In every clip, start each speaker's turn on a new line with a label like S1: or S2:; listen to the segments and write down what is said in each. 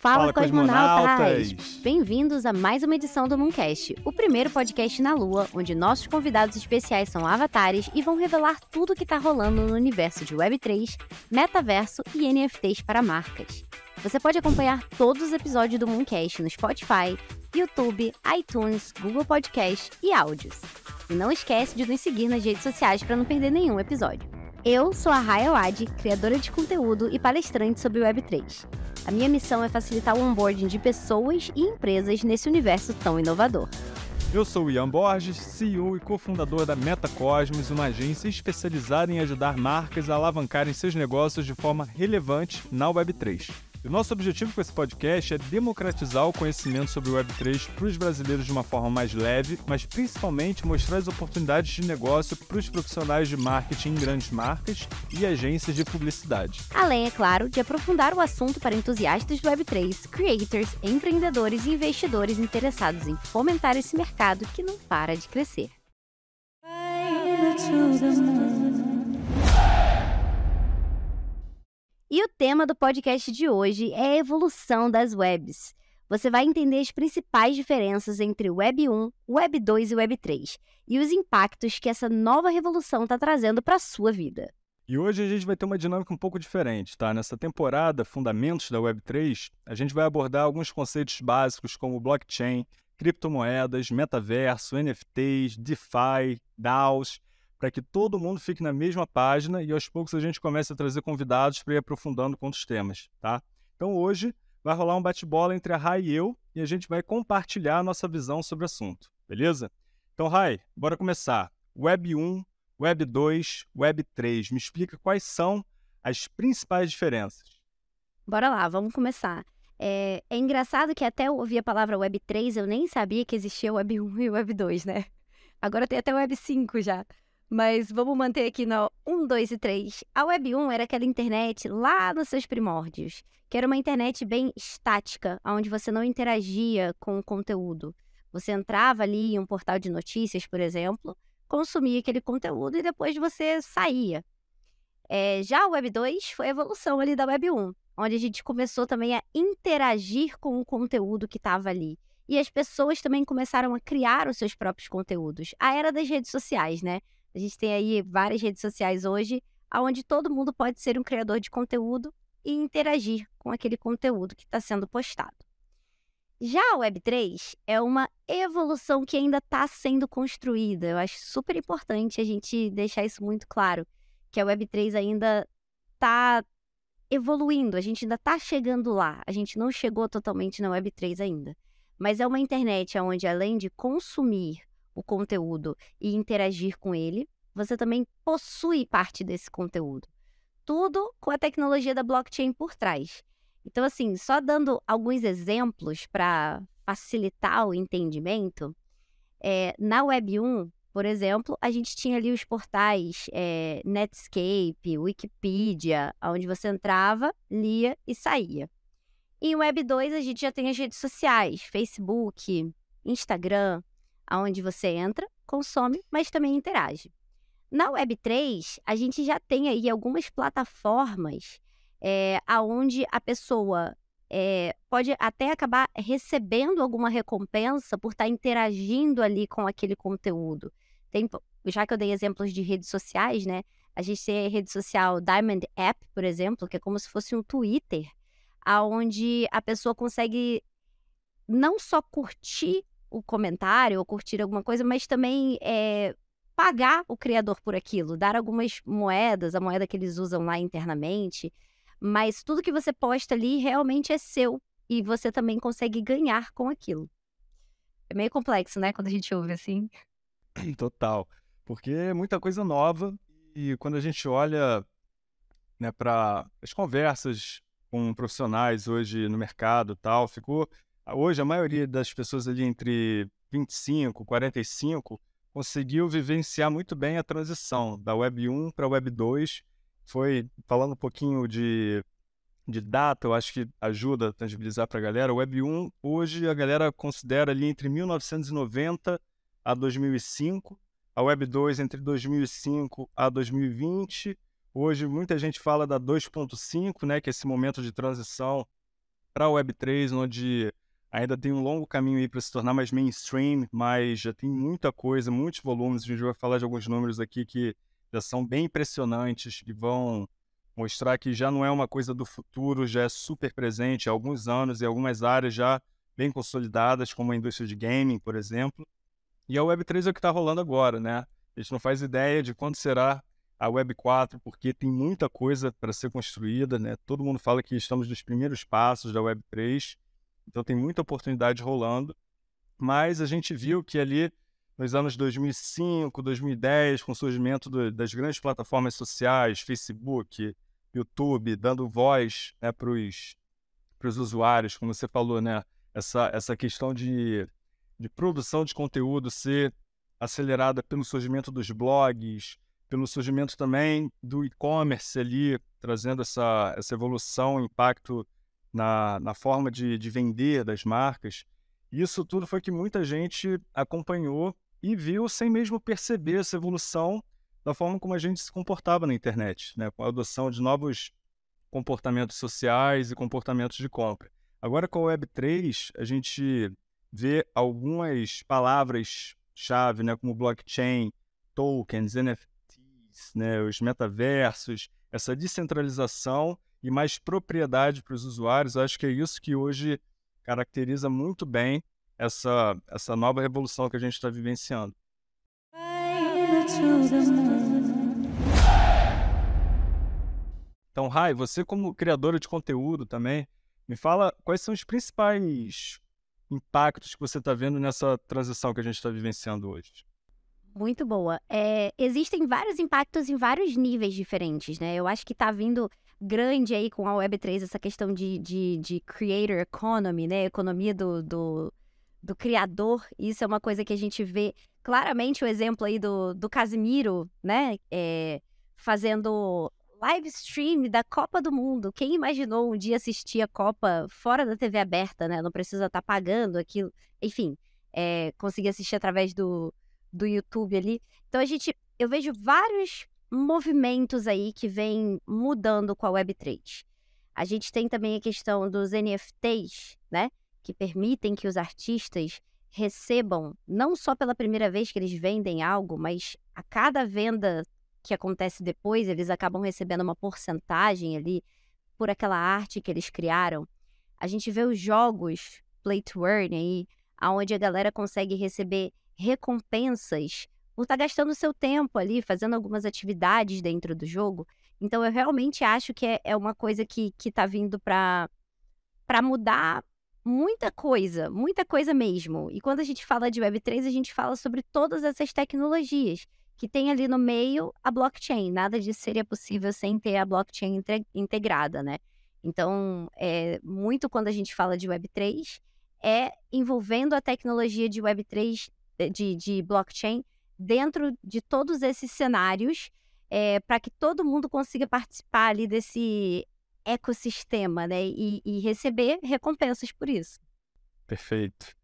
S1: Fala,
S2: Fala,
S1: cosmonautas!
S2: cosmonautas!
S1: Bem-vindos a mais uma edição do Mooncast, o primeiro podcast na Lua, onde nossos convidados especiais são avatares e vão revelar tudo o que está rolando no universo de Web3, metaverso e NFTs para marcas. Você pode acompanhar todos os episódios do Mooncast no Spotify, YouTube, iTunes, Google Podcast e áudios. E não esquece de nos seguir nas redes sociais para não perder nenhum episódio. Eu sou a Raya Wad, criadora de conteúdo e palestrante sobre Web3. A minha missão é facilitar o onboarding de pessoas e empresas nesse universo tão inovador.
S2: Eu sou Ian Borges, CEO e cofundador da Metacosmos, uma agência especializada em ajudar marcas a alavancarem seus negócios de forma relevante na Web3. E o nosso objetivo com esse podcast é democratizar o conhecimento sobre o Web3 para os brasileiros de uma forma mais leve, mas principalmente mostrar as oportunidades de negócio para os profissionais de marketing em grandes marcas e agências de publicidade.
S1: Além, é claro, de aprofundar o assunto para entusiastas do Web3, creators, empreendedores e investidores interessados em fomentar esse mercado que não para de crescer. E o tema do podcast de hoje é a evolução das webs. Você vai entender as principais diferenças entre Web 1, Web 2 e Web 3 e os impactos que essa nova revolução está trazendo para a sua vida.
S2: E hoje a gente vai ter uma dinâmica um pouco diferente, tá? Nessa temporada Fundamentos da Web3, a gente vai abordar alguns conceitos básicos como blockchain, criptomoedas, metaverso, NFTs, DeFi, DAOs, para que todo mundo fique na mesma página e aos poucos a gente comece a trazer convidados para ir aprofundando com outros temas, tá? Então hoje vai rolar um bate-bola entre a Rai e eu e a gente vai compartilhar a nossa visão sobre o assunto, beleza? Então, Rai, bora começar. Web 1, Web 2, Web 3. Me explica quais são as principais diferenças.
S1: Bora lá, vamos começar. É, é engraçado que até eu ouvi a palavra Web 3, eu nem sabia que existia Web 1 e Web 2, né? Agora tem até Web 5 já. Mas vamos manter aqui no 1, 2 e 3. A Web 1 era aquela internet lá nos seus primórdios, que era uma internet bem estática, onde você não interagia com o conteúdo. Você entrava ali em um portal de notícias, por exemplo, consumia aquele conteúdo e depois você saía. É, já a Web 2 foi a evolução ali da Web 1, onde a gente começou também a interagir com o conteúdo que estava ali. E as pessoas também começaram a criar os seus próprios conteúdos. A era das redes sociais, né? A gente tem aí várias redes sociais hoje, onde todo mundo pode ser um criador de conteúdo e interagir com aquele conteúdo que está sendo postado. Já a Web3 é uma evolução que ainda está sendo construída. Eu acho super importante a gente deixar isso muito claro, que a Web3 ainda está evoluindo, a gente ainda está chegando lá. A gente não chegou totalmente na Web3 ainda. Mas é uma internet onde, além de consumir o conteúdo e interagir com ele, você também possui parte desse conteúdo. Tudo com a tecnologia da blockchain por trás. Então, assim, só dando alguns exemplos para facilitar o entendimento, é, na Web 1, por exemplo, a gente tinha ali os portais é, Netscape, Wikipedia, onde você entrava, lia e saía. Em Web 2, a gente já tem as redes sociais, Facebook, Instagram, onde você entra, consome, mas também interage. Na Web3, a gente já tem aí algumas plataformas é, aonde a pessoa é, pode até acabar recebendo alguma recompensa por estar interagindo ali com aquele conteúdo. Tem, já que eu dei exemplos de redes sociais, né? A gente tem a rede social Diamond App, por exemplo, que é como se fosse um Twitter, aonde a pessoa consegue não só curtir o comentário ou curtir alguma coisa, mas também é, pagar o criador por aquilo, dar algumas moedas, a moeda que eles usam lá internamente, mas tudo que você posta ali realmente é seu e você também consegue ganhar com aquilo. É meio complexo, né, quando a gente ouve assim.
S2: Total, porque é muita coisa nova e quando a gente olha né, para as conversas com profissionais hoje no mercado tal, ficou hoje a maioria das pessoas ali entre 25 e 45 conseguiu vivenciar muito bem a transição da Web 1 para a Web 2. Foi falando um pouquinho de, de data, eu acho que ajuda a tangibilizar para a galera. Web 1, hoje a galera considera ali entre 1990 a 2005, a Web 2 entre 2005 a 2020. Hoje muita gente fala da 2.5, né, que é esse momento de transição para a Web3, onde ainda tem um longo caminho aí para se tornar mais mainstream, mas já tem muita coisa, muitos volumes. A gente vai falar de alguns números aqui que já são bem impressionantes, que vão mostrar que já não é uma coisa do futuro, já é super presente há alguns anos e algumas áreas já bem consolidadas, como a indústria de gaming, por exemplo. E a Web3 é o que está rolando agora, né? A gente não faz ideia de quando será a Web 4, porque tem muita coisa para ser construída, né? Todo mundo fala que estamos nos primeiros passos da Web 3, então tem muita oportunidade rolando. Mas a gente viu que ali nos anos 2005, 2010, com o surgimento do, das grandes plataformas sociais, Facebook, YouTube, dando voz né, para os usuários, como você falou, né? Essa, essa questão de, de produção de conteúdo ser acelerada pelo surgimento dos blogs, pelo surgimento também do e-commerce ali, trazendo essa, essa evolução, impacto na, na forma de, de vender das marcas. Isso tudo foi que muita gente acompanhou e viu sem mesmo perceber essa evolução da forma como a gente se comportava na internet, né? com a adoção de novos comportamentos sociais e comportamentos de compra. Agora, com a Web3, a gente vê algumas palavras-chave, né? como blockchain, tokens, NFT, né, os metaversos, essa descentralização e mais propriedade para os usuários. Eu acho que é isso que hoje caracteriza muito bem essa, essa nova revolução que a gente está vivenciando. Então, Rai, você como criadora de conteúdo também, me fala quais são os principais impactos que você está vendo nessa transição que a gente está vivenciando hoje.
S1: Muito boa. É, existem vários impactos em vários níveis diferentes, né? Eu acho que tá vindo grande aí com a Web3 essa questão de, de, de creator economy, né? Economia do, do, do criador. Isso é uma coisa que a gente vê claramente o exemplo aí do, do Casimiro, né? É, fazendo live stream da Copa do Mundo. Quem imaginou um dia assistir a Copa fora da TV aberta, né? Não precisa estar tá pagando aquilo. Enfim, é, conseguir assistir através do, do YouTube ali. Então a gente, eu vejo vários movimentos aí que vêm mudando com a Web3. A gente tem também a questão dos NFTs, né? Que permitem que os artistas recebam, não só pela primeira vez que eles vendem algo, mas a cada venda que acontece depois, eles acabam recebendo uma porcentagem ali por aquela arte que eles criaram. A gente vê os jogos play to earn aí, onde a galera consegue receber recompensas por estar tá gastando seu tempo ali, fazendo algumas atividades dentro do jogo. Então, eu realmente acho que é, é uma coisa que, que tá vindo para mudar muita coisa, muita coisa mesmo. E quando a gente fala de Web3, a gente fala sobre todas essas tecnologias que tem ali no meio a blockchain. Nada disso seria possível sem ter a blockchain integrada, né? Então, é, muito quando a gente fala de Web3, é envolvendo a tecnologia de Web3 de, de blockchain dentro de todos esses cenários é, para que todo mundo consiga participar ali desse ecossistema, né? E, e receber recompensas por isso.
S2: Perfeito.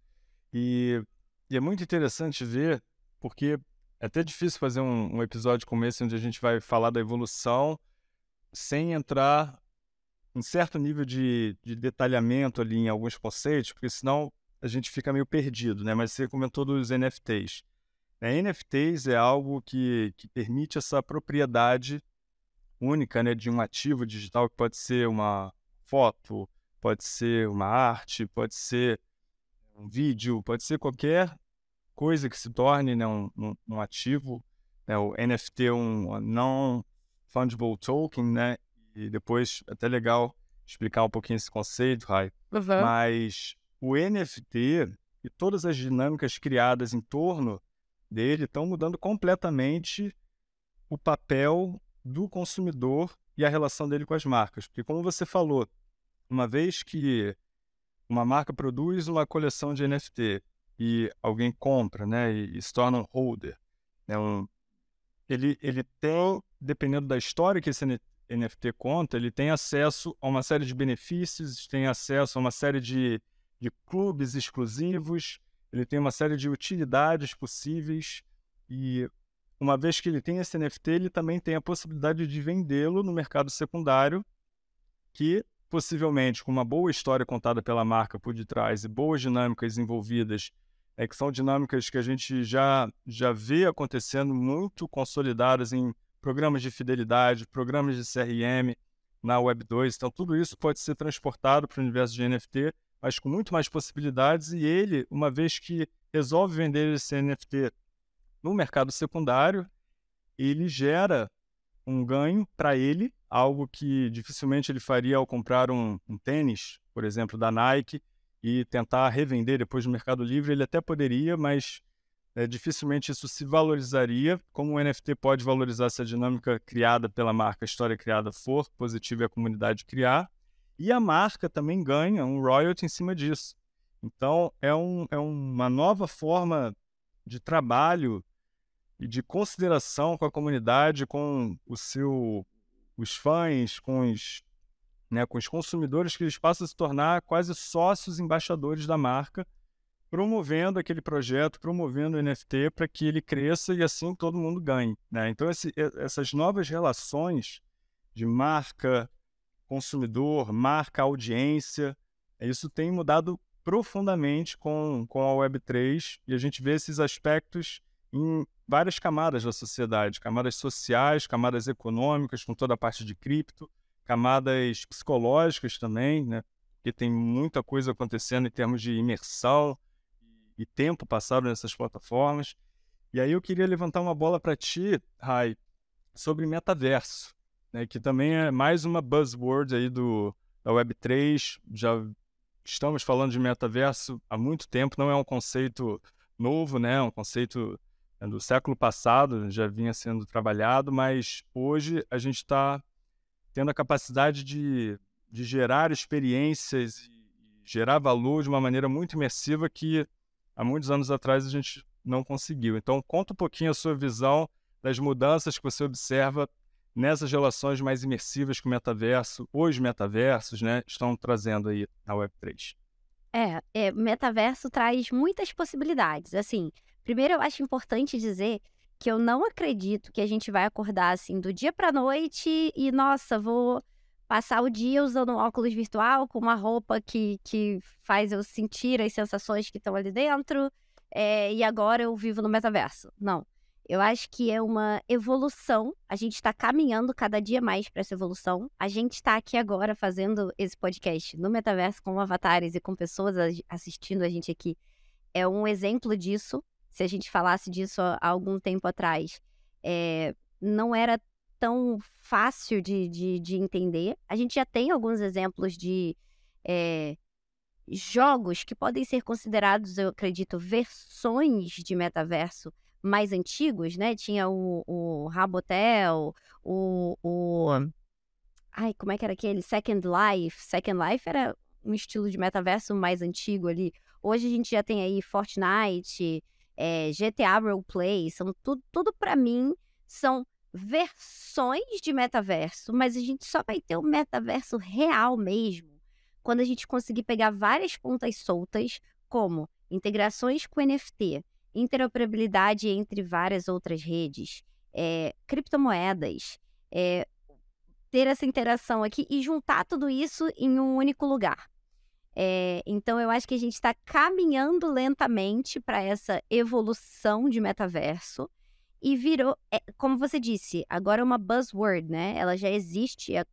S2: E, e, é muito interessante ver, porque é até difícil fazer um, um episódio como esse, onde a gente vai falar da evolução sem entrar em certo nível de, de detalhamento ali em alguns conceitos, porque senão a gente fica meio perdido, né? Mas você comentou dos NFTs. É, NFTs é algo que, que permite essa propriedade única né, de um ativo digital, que pode ser uma foto, pode ser uma arte, pode ser um vídeo, pode ser qualquer coisa que se torne né, um, um, um ativo. Né, o NFT é um non-fungible token, né? E depois, é até legal explicar um pouquinho esse conceito, Rai. Uhum. Mas o NFT e todas as dinâmicas criadas em torno dele estão mudando completamente o papel do consumidor e a relação dele com as marcas. Porque, como você falou, uma vez que uma marca produz uma coleção de NFT e alguém compra né, e, e se torna um holder, né, um, ele, ele tem, dependendo da história que esse NFT conta, ele tem acesso a uma série de benefícios, tem acesso a uma série de de clubes exclusivos, ele tem uma série de utilidades possíveis e uma vez que ele tem esse NFT, ele também tem a possibilidade de vendê-lo no mercado secundário, que possivelmente com uma boa história contada pela marca por detrás e boas dinâmicas envolvidas, é que são dinâmicas que a gente já, já vê acontecendo muito consolidadas em programas de fidelidade, programas de CRM na Web 2. Então, tudo isso pode ser transportado para o universo de NFT, mas com muito mais possibilidades. E ele, uma vez que resolve vender esse NFT no mercado secundário, ele gera um ganho para ele, algo que dificilmente ele faria ao comprar um, um, tênis, por exemplo, da Nike, e tentar revender depois no Mercado Livre. Ele até poderia, mas é, dificilmente isso se valorizaria. Como o NFT pode valorizar se a dinâmica criada pela marca, a história criada for positiva e a comunidade criar. E a marca também ganha um royalty em cima disso. Então, é, um, é uma nova forma de trabalho e de consideração com a comunidade, com o seu, os fãs, com os, né, com os consumidores, que eles passam a se tornar quase sócios embaixadores da marca, promovendo aquele projeto, promovendo o NFT para que ele cresça e assim todo mundo ganhe. Né? Então, esse, essas novas relações de marca, consumidor, marca, audiência, isso tem mudado profundamente com, com a Web3 e a gente vê esses aspectos em várias camadas da sociedade, camadas sociais, camadas econômicas, com toda a parte de cripto, camadas psicológicas também, né? Porque tem muita coisa acontecendo em termos de imersão e tempo passado nessas plataformas. E aí eu queria levantar uma bola para ti, Rai, sobre metaverso, né? Que também é mais uma buzzword aí do da Web3. Já estamos falando de metaverso há muito tempo, não é um conceito novo, né? É um conceito é do século passado, já vinha sendo trabalhado, mas hoje a gente está tendo a capacidade de, de gerar experiências e gerar valor de uma maneira muito imersiva que há muitos anos atrás a gente não conseguiu. Então, conta um pouquinho a sua visão das mudanças que você observa nessas relações mais imersivas que o metaverso, os metaversos, né, estão trazendo aí na Web3.
S1: É, é, metaverso traz muitas possibilidades. Assim, Primeiro, eu acho importante dizer que eu não acredito que a gente vai acordar assim do dia para noite e, nossa, vou passar o dia usando um óculos virtual com uma roupa que, que faz eu sentir as sensações que estão ali dentro é, e agora eu vivo no metaverso. Não. Eu acho que é uma evolução. A gente está caminhando cada dia mais para essa evolução. A gente está aqui agora fazendo esse podcast no metaverso com avatares e com pessoas assistindo a gente aqui. É um exemplo disso se a gente falasse disso há algum tempo atrás, é, não era tão fácil de, de, de, entender. A gente já tem alguns exemplos de é, jogos que podem ser considerados, eu acredito, versões de metaverso mais antigos, né? Tinha o, o Rabotel, o, o. Ai, como é que era aquele? Second Life. Second Life era um estilo de metaverso mais antigo ali. Hoje a gente já tem aí Fortnite, é, GTA Roleplay, são tudo, tudo para mim são versões de metaverso, mas a gente só vai ter o metaverso real mesmo quando a gente conseguir pegar várias pontas soltas, como integrações com NFT, interoperabilidade entre várias outras redes, é, criptomoedas, é, ter essa interação aqui e juntar tudo isso em um único lugar. É, então, eu acho que a gente está caminhando lentamente para essa evolução de metaverso e virou, é, como você disse, agora é uma buzzword, né? Ela já existe há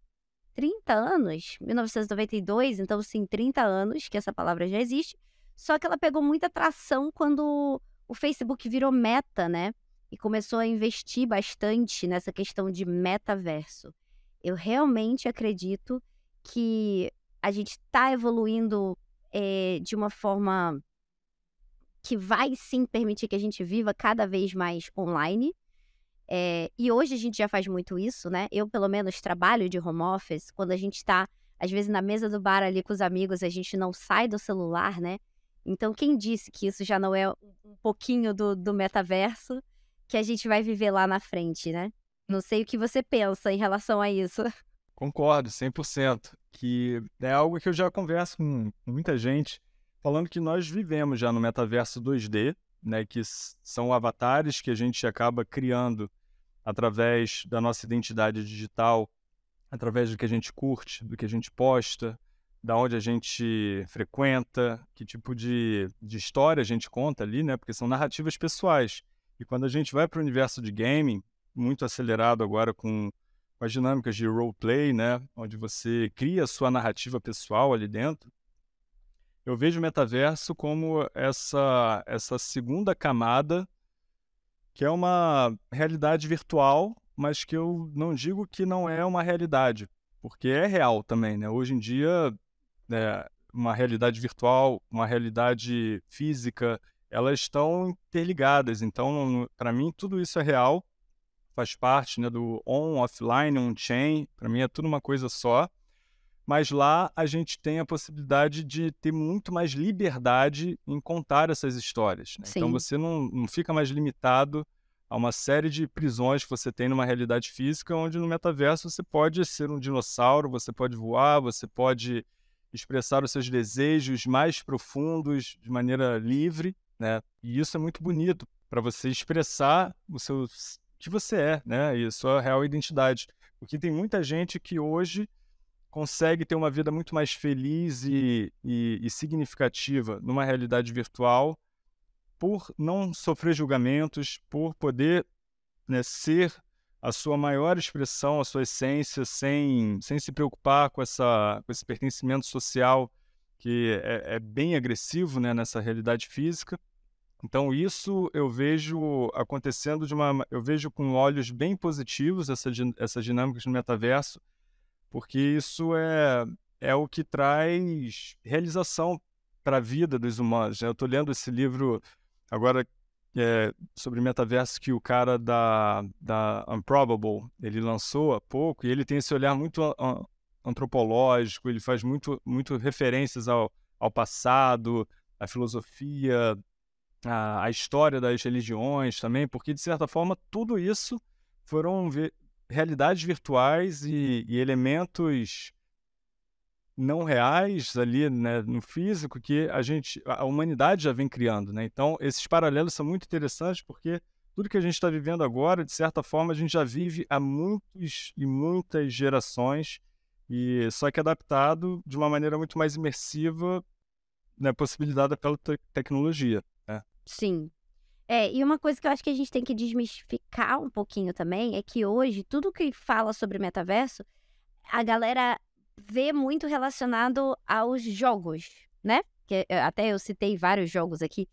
S1: 30 anos, 1992, então, sim, 30 anos que essa palavra já existe, só que ela pegou muita tração quando o Facebook virou meta, né? E começou a investir bastante nessa questão de metaverso. Eu realmente acredito que a gente está evoluindo é, de uma forma que vai sim permitir que a gente viva cada vez mais online. É, e hoje a gente já faz muito isso, né? Eu, pelo menos, trabalho de home office. Quando a gente está, às vezes, na mesa do bar ali com os amigos, a gente não sai do celular, né? Então, quem disse que isso já não é um pouquinho do, do metaverso que a gente vai viver lá na frente, né? Não sei o que você pensa em relação a isso.
S2: Concordo, 100%. Que é algo que eu já converso com muita gente, falando que nós vivemos já no metaverso 2D, né, que são avatares que a gente acaba criando através da nossa identidade digital através do que a gente curte, do que a gente posta, da onde a gente frequenta, que tipo de, de história a gente conta ali, né? Porque são narrativas pessoais. E quando a gente vai para o universo de gaming, muito acelerado agora com, com as dinâmicas de roleplay, né? Onde você cria a sua narrativa pessoal ali dentro, eu vejo o metaverso como essa, essa segunda camada, que é uma realidade virtual, mas que eu não digo que não é uma realidade, porque é real também, né? Hoje em dia, né, uma realidade virtual, uma realidade física, elas estão interligadas. Então, para mim, tudo isso é real, faz parte né, do on, offline, on-chain. Para mim, é tudo uma coisa só mas lá a gente tem a possibilidade de ter muito mais liberdade em contar essas histórias. Né? Então você não, não fica mais limitado a uma série de prisões que você tem numa realidade física, onde no metaverso você pode ser um dinossauro, você pode voar, você pode expressar os seus desejos mais profundos de maneira livre, né? E isso é muito bonito para você expressar o seu que você é, né? E a sua real identidade. Porque tem muita gente que hoje consegue ter uma vida muito mais feliz e, e, e significativa numa realidade virtual por não sofrer julgamentos, por poder né, ser a sua maior expressão, a sua essência, sem, sem se preocupar com, essa, com esse pertencimento social que é, é bem agressivo né, nessa realidade física. Então isso eu vejo acontecendo de uma, eu vejo com olhos bem positivos essa, essa dinâmica no metaverso, porque isso é, é o que traz realização para a vida dos humanos. Né? Eu estou lendo esse livro agora é, sobre metaverso que o cara da, da Unprobable ele lançou há pouco, e ele tem esse olhar muito antropológico, ele faz muito, muito referências ao, ao passado, à filosofia, à, à história das religiões também, porque de certa forma tudo isso foram realidades virtuais e, e elementos não reais ali né, no físico que a gente, a humanidade já vem criando, né? Então esses paralelos são muito interessantes porque tudo que a gente está vivendo agora, de certa forma, a gente já vive há muitos e muitas gerações e só que adaptado de uma maneira muito mais imersiva, né, possibilitada pela te tecnologia. Né?
S1: Sim, é, e uma coisa que eu acho que a gente tem que desmistificar um pouquinho também é que hoje, tudo que fala sobre metaverso, a galera vê muito relacionado aos jogos, né? Que eh, até eu citei vários jogos aqui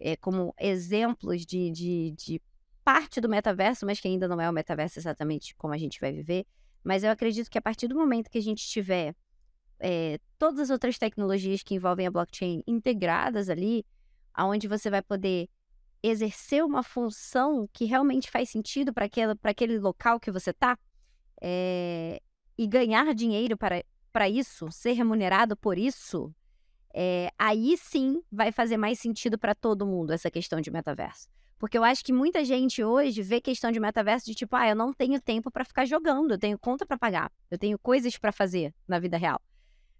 S1: é, como exemplos de, de, de parte do metaverso, mas que ainda não é o metaverso exatamente como a gente vai viver. Mas eu acredito que a partir do momento que a gente tiver é, todas as outras tecnologias que envolvem a blockchain integradas ali, aonde você vai poder exercer uma função que realmente faz sentido para aquele local que você está é, e ganhar dinheiro para, para isso, ser remunerado por isso, é, aí sim vai fazer mais sentido para todo mundo essa questão de metaverso. Porque eu acho que muita gente hoje vê questão de metaverso de tipo, ah, eu não tenho tempo para ficar jogando, eu tenho conta para pagar, eu tenho coisas para fazer na vida real.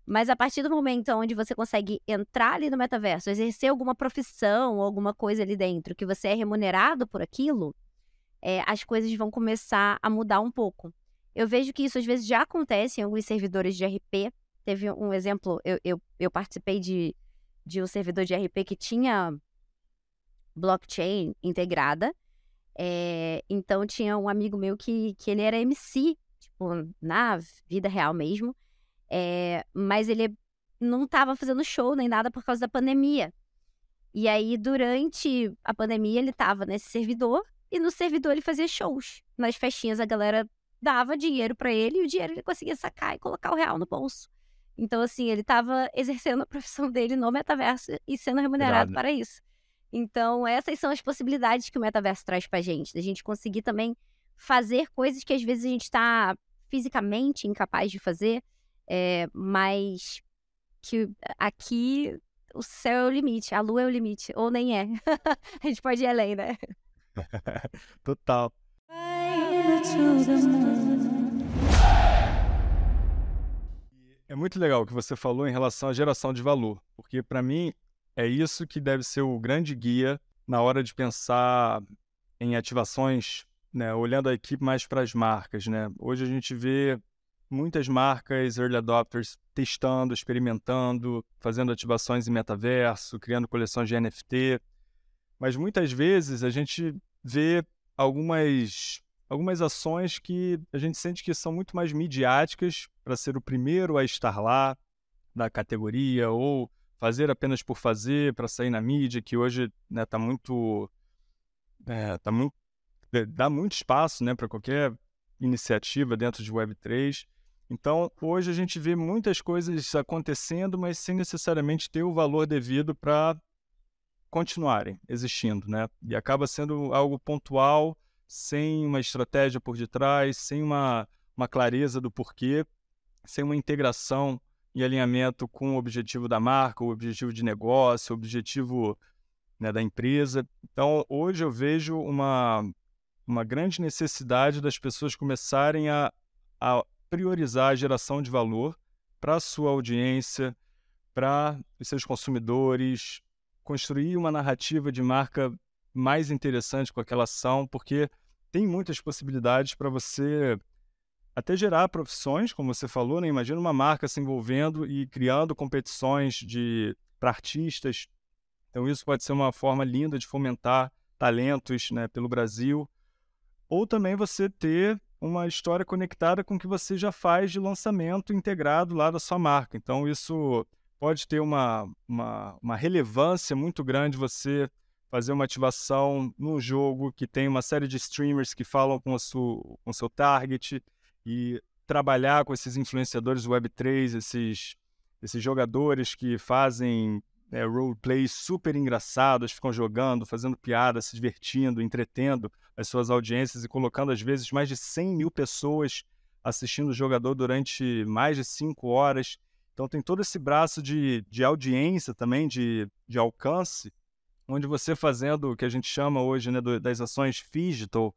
S1: Mas a partir do momento onde você consegue entrar ali no metaverso, exercer alguma profissão alguma coisa ali dentro, que você é remunerado por aquilo, é, as coisas vão começar a mudar um pouco. Eu vejo que isso às vezes já acontece em alguns servidores de RP. Teve um exemplo, eu, eu, eu participei de, de um servidor de RP que tinha blockchain integrada. É, então tinha um amigo meu que, que ele era MC, tipo, na vida real mesmo. É, mas ele não estava fazendo show nem nada por causa da pandemia. E aí, durante a pandemia, ele estava nesse servidor e no servidor ele fazia shows. Nas festinhas, a galera dava dinheiro para ele e o dinheiro ele conseguia sacar e colocar o real no bolso. Então, assim, ele estava exercendo a profissão dele no metaverso e sendo remunerado para isso. Então, essas são as possibilidades que o metaverso traz pra gente, da gente conseguir também fazer coisas que às vezes a gente está fisicamente incapaz de fazer, é, mas que aqui o céu é o limite, a lua é o limite, ou nem é. a gente pode ir além, né?
S2: Total. É muito legal o que você falou em relação à geração de valor, porque para mim é isso que deve ser o grande guia na hora de pensar em ativações, né, olhando a equipe mais para as marcas, né? Hoje a gente vê muitas marcas, early adopters, testando, experimentando, fazendo ativações em metaverso, criando coleções de NFT. Mas muitas vezes a gente vê algumas, algumas ações que a gente sente que são muito mais midiáticas para ser o primeiro a estar lá da categoria ou fazer apenas por fazer para sair na mídia, que hoje está né, tá muito, é, tá muito dá muito espaço né, para qualquer iniciativa dentro de Web3. Então, hoje a gente vê muitas coisas acontecendo, mas sem necessariamente ter o valor devido para continuarem existindo, né? E acaba sendo algo pontual, sem uma estratégia por detrás, sem uma, uma clareza do porquê, sem uma integração e alinhamento com o objetivo da marca, o objetivo de negócio, o objetivo né, da empresa. Então, hoje eu vejo uma, uma grande necessidade das pessoas começarem a, a priorizar a geração de valor para a sua audiência, para os seus consumidores, construir uma narrativa de marca mais interessante com aquela ação, porque tem muitas possibilidades para você até gerar profissões, como você falou, né? Imagina uma marca se envolvendo e criando competições de para artistas. Então isso pode ser uma forma linda de fomentar talentos, né, pelo Brasil. Ou também você ter uma história conectada com o que você já faz de lançamento integrado lá da sua marca. Então isso pode ter uma, uma, uma relevância muito grande você fazer uma ativação num jogo que tem uma série de streamers que falam com o seu, com o seu target e trabalhar com esses influenciadores Web3, esses, esses jogadores que fazem é, roleplays super engraçados, ficam jogando, fazendo piada, se divertindo, entretendo as suas audiências e colocando, às vezes, mais de 100 mil pessoas assistindo o jogador durante mais de cinco horas. Então, tem todo esse braço de, de audiência também, de, de alcance, onde você fazendo o que a gente chama hoje né, das ações digital,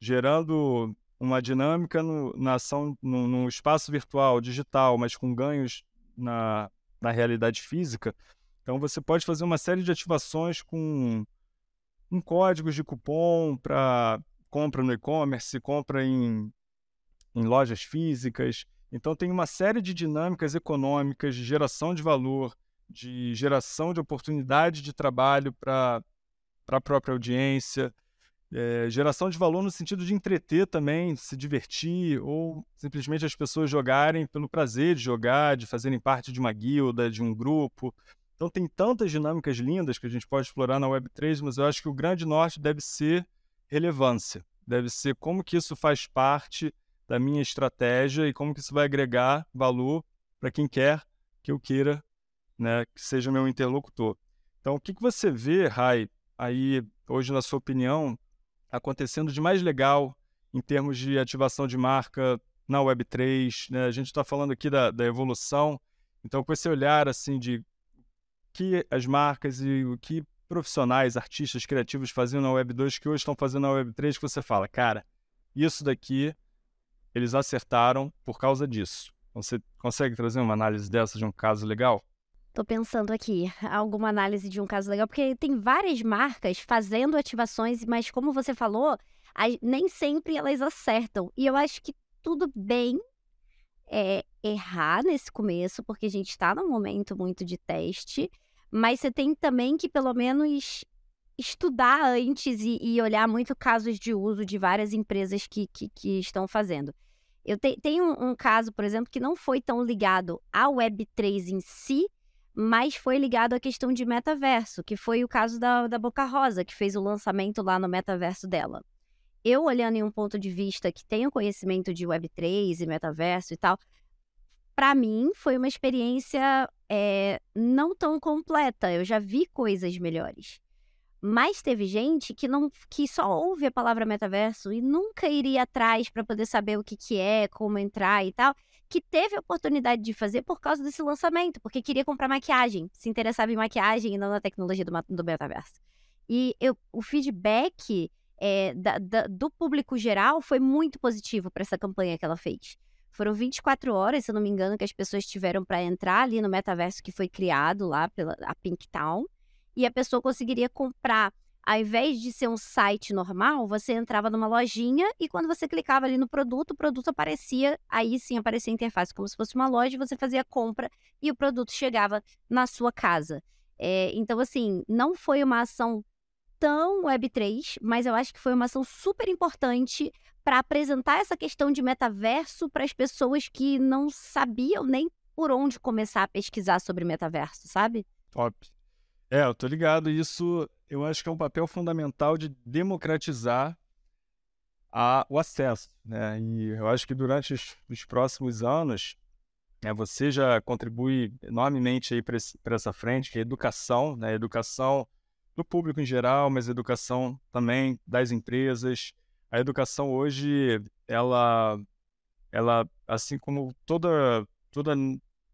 S2: gerando uma dinâmica no, na ação, no, no, espaço virtual, digital, mas com ganhos na, na realidade física. Então você pode fazer uma série de ativações com um códigos de cupom para compra no e-commerce, compra em, em lojas físicas. Então tem uma série de dinâmicas econômicas de geração de valor, de geração de oportunidade de trabalho para a própria audiência, é, geração de valor no sentido de entreter também, se divertir, ou simplesmente as pessoas jogarem pelo prazer de jogar, de fazerem parte de uma guilda, de um grupo. Então tem tantas dinâmicas lindas que a gente pode explorar na Web3, mas eu acho que o grande norte deve ser relevância, deve ser como que isso faz parte da minha estratégia e como que isso vai agregar valor para quem quer que eu queira né, que seja meu interlocutor. Então, o que, que você vê, Rai, aí hoje na sua opinião, acontecendo de mais legal em termos de ativação de marca na Web3. Né? A gente está falando aqui da, da, evolução. Então, com esse olhar assim de que as marcas e o que profissionais, artistas, criativos faziam na Web2 que hoje estão fazendo na Web3, que você fala, cara, isso daqui eles acertaram por causa disso. Você consegue trazer uma análise dessa de um caso legal?
S1: Tô pensando aqui, alguma análise de um caso legal, porque tem várias marcas fazendo ativações, mas como você falou, nem sempre elas acertam. E eu acho que tudo bem é, errar nesse começo, porque a gente está num momento muito de teste, mas você tem também que pelo menos estudar antes e, e olhar muito casos de uso de várias empresas que, que, que estão fazendo. Eu te, tenho um, um caso, por exemplo, que não foi tão ligado à Web3 em si, mas foi ligado à questão de metaverso, que foi o caso da, da Boca Rosa, que fez o lançamento lá no metaverso dela. Eu, olhando em um ponto de vista que tenho conhecimento de Web3 e metaverso e tal, para mim foi uma experiência é, não tão completa. Eu já vi coisas melhores. Mas teve gente que não que só ouve a palavra metaverso e nunca iria atrás para poder saber o que, que é, como entrar e tal que teve a oportunidade de fazer por causa desse lançamento, porque queria comprar maquiagem, se interessava em maquiagem e não na tecnologia do, do metaverso. E eu, o feedback é, da, da, do público geral foi muito positivo para essa campanha que ela fez. Foram 24 horas, se eu não me engano, que as pessoas tiveram para entrar ali no metaverso que foi criado lá pela a Pink Town, e a pessoa conseguiria comprar ao invés de ser um site normal, você entrava numa lojinha e quando você clicava ali no produto, o produto aparecia, aí sim aparecia a interface, como se fosse uma loja, você fazia a compra e o produto chegava na sua casa. É, então, assim, não foi uma ação tão Web3, mas eu acho que foi uma ação super importante para apresentar essa questão de metaverso para as pessoas que não sabiam nem por onde começar a pesquisar sobre metaverso, sabe?
S2: Top. É, eu tô ligado. Isso eu acho que é um papel fundamental de democratizar a, o acesso. Né? E eu acho que durante os, os próximos anos, né, você já contribui enormemente para essa frente, que é a educação, né? educação do público em geral, mas educação também das empresas. A educação hoje, ela, ela assim como toda, toda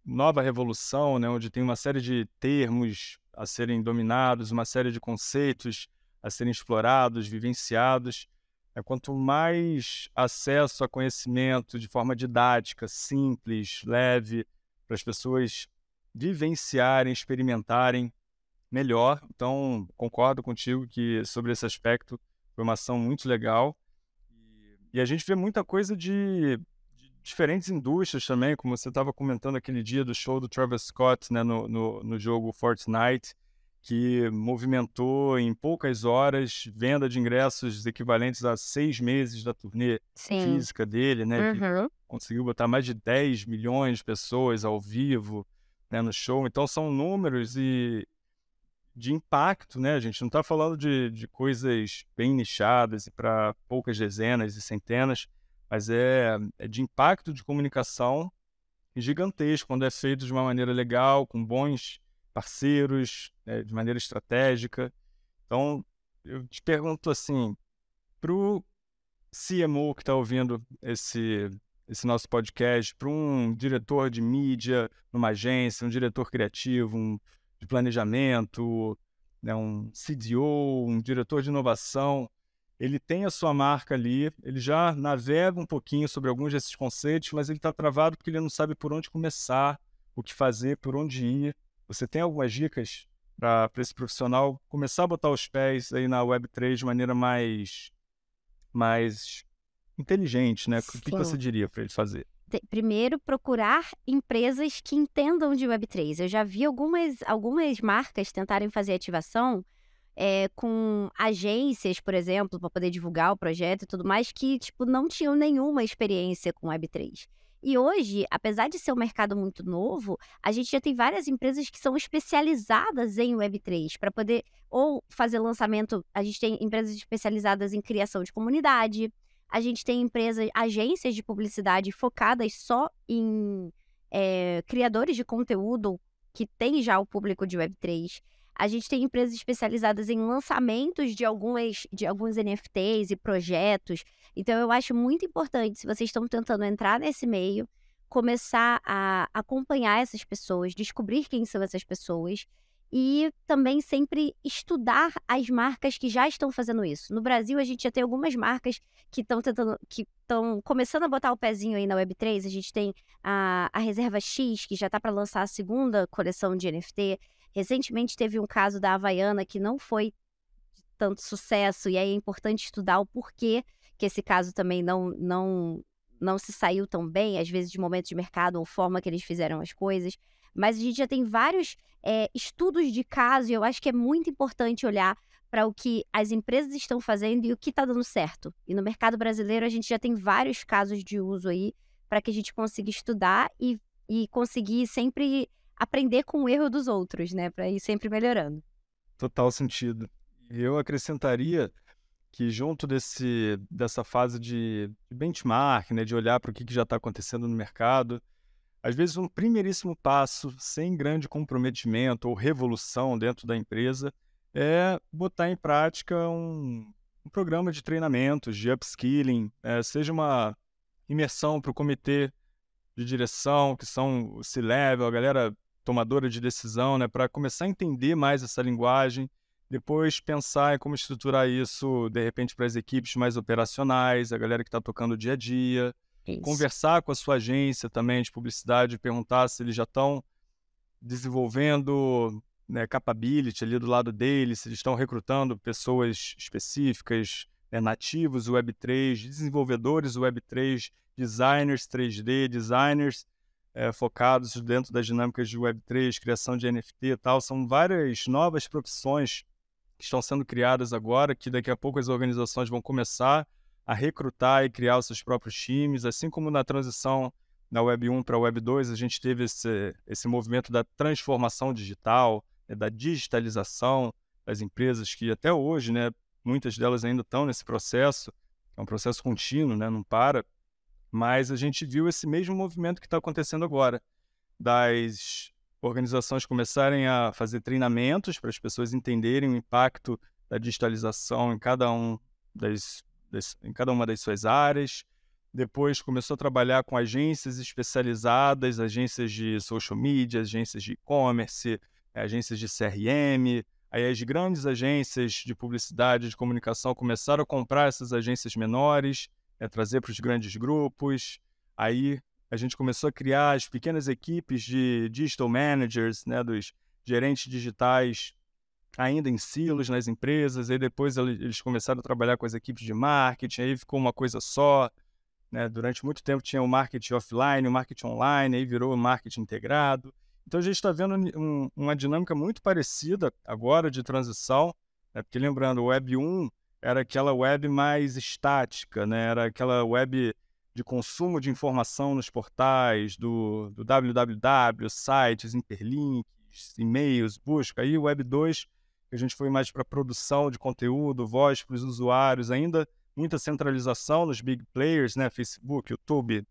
S2: nova revolução, né, onde tem uma série de termos a serem dominados, uma série de conceitos a serem explorados, vivenciados. É, quanto mais acesso a conhecimento de forma didática, simples, leve, para as pessoas vivenciarem, experimentarem, melhor. Então, concordo contigo que sobre esse aspecto foi uma ação muito legal. E a gente vê muita coisa de, de diferentes indústrias também, como você estava comentando aquele dia do show do Travis Scott né, no, no, no jogo Fortnite, que movimentou em poucas horas venda de ingressos equivalentes a seis meses da turnê Sim. física dele, né? Uhum. conseguiu botar mais de 10 milhões de pessoas ao vivo né, no show. Então são números e, de impacto, né? A gente não está falando de, de coisas bem nichadas e para poucas dezenas e centenas, mas é, é de impacto de comunicação gigantesco quando é feito de uma maneira legal, com bons parceiros, né, de maneira estratégica. Então, eu te pergunto assim, para o CMO que está ouvindo esse, esse nosso podcast, para um diretor de mídia numa agência, um diretor criativo, um de planejamento, né, um CDO, um diretor de inovação, ele tem a sua marca ali, ele já navega um pouquinho sobre alguns desses conceitos, mas ele está travado porque ele não sabe por onde começar, o que fazer, por onde ir. Você tem algumas dicas para esse profissional começar a botar os pés aí na Web3 de maneira mais, mais inteligente, né? O que você diria para ele fazer?
S1: primeiro procurar empresas que entendam de Web3. Eu já vi algumas, algumas marcas tentarem fazer ativação é, com agências, por exemplo, para poder divulgar o projeto e tudo mais, que tipo, não tinham nenhuma experiência com Web3. E hoje, apesar de ser um mercado muito novo, a gente já tem várias empresas que são especializadas em Web3 para poder ou fazer lançamento. A gente tem empresas especializadas em criação de comunidade, a gente tem empresas, agências de publicidade focadas só em é, criadores de conteúdo que tem já o público de Web3. A gente tem empresas especializadas em lançamentos de, algumas, de alguns NFTs e projetos. Então, eu acho muito importante, se vocês estão tentando entrar nesse meio, começar a acompanhar essas pessoas, descobrir quem são essas pessoas e também sempre estudar as marcas que já estão fazendo isso. No Brasil, a gente já tem algumas marcas que estão tentando, que estão começando a botar o pezinho aí na Web3. A gente tem a, a Reserva X, que já está para lançar a segunda coleção de NFT. Recentemente teve um caso da Havaiana que não foi de tanto sucesso, e aí é importante estudar o porquê que esse caso também não, não, não se saiu tão bem, às vezes de momento de mercado ou forma que eles fizeram as coisas. Mas a gente já tem vários é, estudos de caso e eu acho que é muito importante olhar para o que as empresas estão fazendo e o que está dando certo. E no mercado brasileiro a gente já tem vários casos de uso aí para que a gente consiga estudar e, e conseguir sempre aprender com o erro dos outros, né? Para ir sempre melhorando.
S2: Total sentido. Eu acrescentaria que junto desse, dessa fase de benchmark, né, de olhar para o que, que já está acontecendo no mercado, às vezes, um primeiríssimo passo, sem grande comprometimento ou revolução dentro da empresa, é botar em prática um, um programa de treinamentos, de upskilling, é, seja uma imersão para o comitê de direção, que são o C-Level, a galera tomadora de decisão, né, para começar a entender mais essa linguagem, depois pensar em como estruturar isso, de repente, para as equipes mais operacionais, a galera que está tocando o dia a dia, isso. Conversar com a sua agência também de publicidade, perguntar se eles já estão desenvolvendo né, capability ali do lado deles, se eles estão recrutando pessoas específicas, né, nativos Web3, desenvolvedores Web3, designers 3D, designers é, focados dentro das dinâmicas de Web3, criação de NFT e tal. São várias novas profissões que estão sendo criadas agora, que daqui a pouco as organizações vão começar a recrutar e criar os seus próprios times, assim como na transição da Web 1 para a Web 2, a gente teve esse, esse movimento da transformação digital, né, da digitalização das empresas, que até hoje, né, muitas delas ainda estão nesse processo, é um processo contínuo, né, não para, mas a gente viu esse mesmo movimento que está acontecendo agora, das organizações começarem a fazer treinamentos para as pessoas entenderem o impacto da digitalização em cada, um das, das, em cada uma das suas áreas. Depois começou a trabalhar com agências especializadas, agências de social media, agências de e-commerce, agências de CRM. Aí as grandes agências de publicidade, de comunicação começaram a comprar essas agências menores, é, trazer para os grandes grupos. Aí a gente começou a criar as pequenas equipes de digital managers, né, dos gerentes digitais, ainda em silos nas empresas. Aí depois eles começaram a trabalhar com as equipes de marketing, aí ficou uma coisa só. Né? Durante muito tempo tinha o marketing offline, o marketing online, aí virou o marketing integrado. Então a gente está vendo um, uma dinâmica muito parecida agora de transição, né? porque lembrando, o Web 1 era aquela web mais estática, né? era aquela web de consumo de informação nos portais, do, do www, sites, interlinks, e-mails, busca. Aí o Web 2, que a gente foi mais para produção de conteúdo, voz para os usuários, ainda muita centralização nos big players, né? Facebook, YouTube,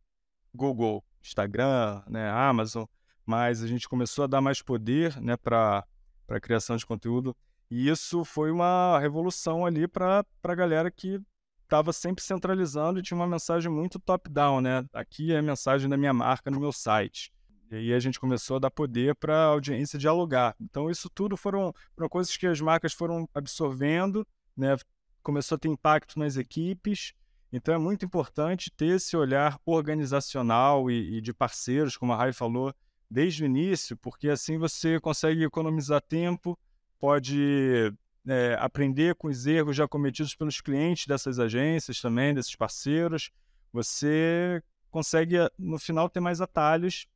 S2: Google, Instagram, né? Amazon, mas a gente começou a dar mais poder né, para a criação de conteúdo. E isso foi uma revolução ali para a galera que estava sempre centralizando e tinha uma mensagem muito top-down, né? Aqui é a mensagem da minha marca no meu site. E aí a gente começou a dar poder para a audiência dialogar. Então isso tudo foram, foram coisas que as marcas foram absorvendo, né? Começou a ter impacto nas equipes. Então é muito importante ter esse olhar organizacional e, e de parceiros, como a Rai falou, desde o início, porque assim você consegue economizar tempo, pode é, aprender com os erros já cometidos pelos clientes dessas agências também, desses parceiros. Você consegue, no final, ter mais atalhos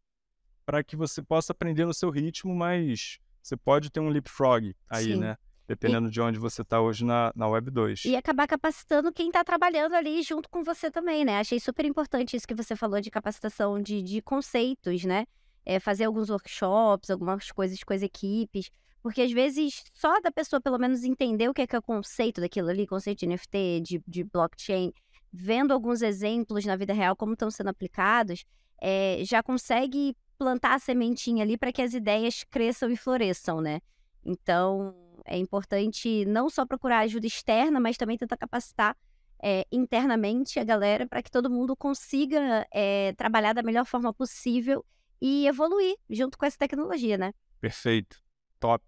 S2: para que você possa aprender no seu ritmo, mas você pode ter um leapfrog aí, Sim. né? Dependendo e... de onde você está hoje na, na Web 2.
S1: E acabar capacitando quem está trabalhando ali junto com você também, né? Achei super importante isso que você falou de capacitação de, de conceitos, né? É, fazer alguns workshops, algumas coisas com as equipes. Porque às vezes só da pessoa pelo menos entender o que é, que é o conceito daquilo ali, conceito de NFT, de, de blockchain, vendo alguns exemplos na vida real como estão sendo aplicados, é, já consegue plantar a sementinha ali para que as ideias cresçam e floresçam, né? Então é importante não só procurar ajuda externa, mas também tentar capacitar é, internamente a galera para que todo mundo consiga é, trabalhar da melhor forma possível e evoluir junto com essa tecnologia, né?
S2: Perfeito top.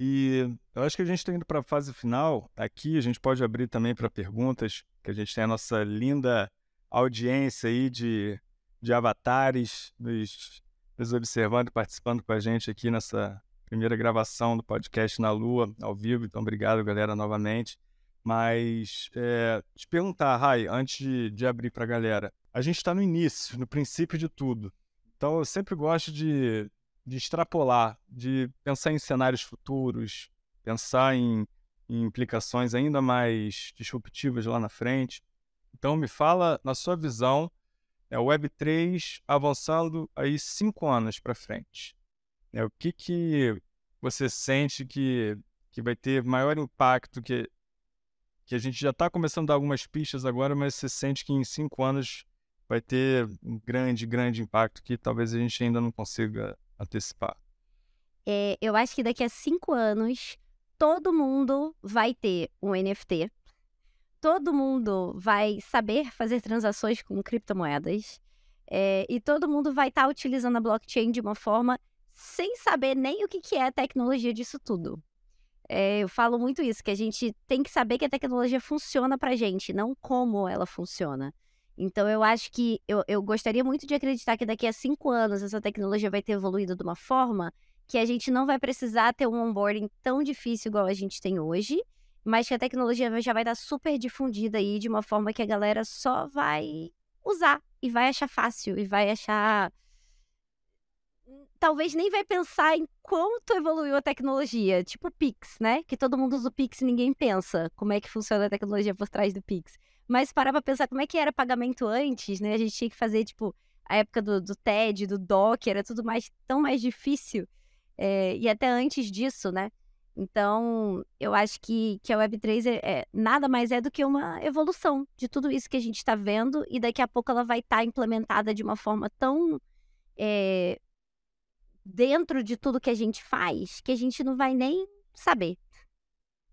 S2: E eu acho que a gente está indo para a fase final. Aqui a gente pode abrir também para perguntas, que a gente tem a nossa linda audiência aí de, de avatares nos, nos observando e participando com a gente aqui nessa primeira gravação do podcast na Lua, ao vivo. Então, obrigado, galera, novamente. Mas é, te perguntar, Rai, antes de, de abrir para a galera, a gente está no início, no princípio de tudo. Então eu sempre gosto de, de extrapolar, de pensar em cenários futuros, pensar em, em implicações ainda mais disruptivas lá na frente. Então me fala, na sua visão, é o Web3 avançando aí cinco anos para frente. É, o que, que você sente que, que vai ter maior impacto, que, que a gente já está começando a dar algumas pistas agora, mas você sente que em cinco anos vai ter um grande, grande impacto que talvez a gente ainda não consiga antecipar.
S1: É, eu acho que daqui a cinco anos todo mundo vai ter um NFT, todo mundo vai saber fazer transações com criptomoedas é, e todo mundo vai estar tá utilizando a blockchain de uma forma sem saber nem o que, que é a tecnologia disso tudo. É, eu falo muito isso, que a gente tem que saber que a tecnologia funciona para gente, não como ela funciona. Então eu acho que eu, eu gostaria muito de acreditar que daqui a cinco anos essa tecnologia vai ter evoluído de uma forma que a gente não vai precisar ter um onboarding tão difícil igual a gente tem hoje, mas que a tecnologia já vai estar super difundida aí de uma forma que a galera só vai usar e vai achar fácil e vai achar talvez nem vai pensar em quanto evoluiu a tecnologia, tipo o Pix, né? Que todo mundo usa o Pix e ninguém pensa como é que funciona a tecnologia por trás do Pix. Mas parar pra pensar como é que era pagamento antes, né? A gente tinha que fazer, tipo, a época do, do TED, do DOC, era tudo mais tão mais difícil. É, e até antes disso, né? Então, eu acho que, que a Web3 é, é, nada mais é do que uma evolução de tudo isso que a gente está vendo, e daqui a pouco ela vai estar tá implementada de uma forma tão é, dentro de tudo que a gente faz que a gente não vai nem saber.